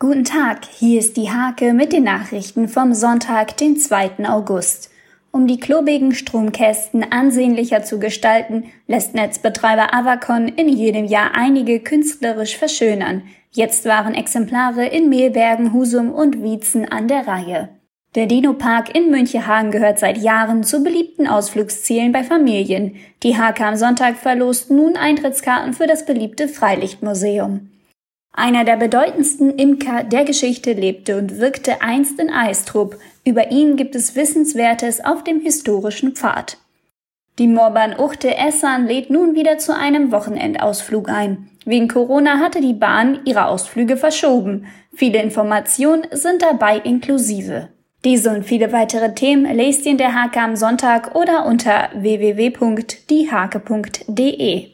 Guten Tag, hier ist die Hake mit den Nachrichten vom Sonntag, den 2. August. Um die klobigen Stromkästen ansehnlicher zu gestalten, lässt Netzbetreiber Avacon in jedem Jahr einige künstlerisch verschönern. Jetzt waren Exemplare in Mehlbergen, Husum und Wietzen an der Reihe. Der Dino-Park in Münchehagen gehört seit Jahren zu beliebten Ausflugszielen bei Familien. Die Hake am Sonntag verlost nun Eintrittskarten für das beliebte Freilichtmuseum. Einer der bedeutendsten Imker der Geschichte lebte und wirkte einst in Eistrup. Über ihn gibt es Wissenswertes auf dem historischen Pfad. Die Moorbahn Uchte Essan lädt nun wieder zu einem Wochenendausflug ein. Wegen Corona hatte die Bahn ihre Ausflüge verschoben. Viele Informationen sind dabei inklusive. Diese und viele weitere Themen lest ihr in der Hake am Sonntag oder unter www.diehake.de.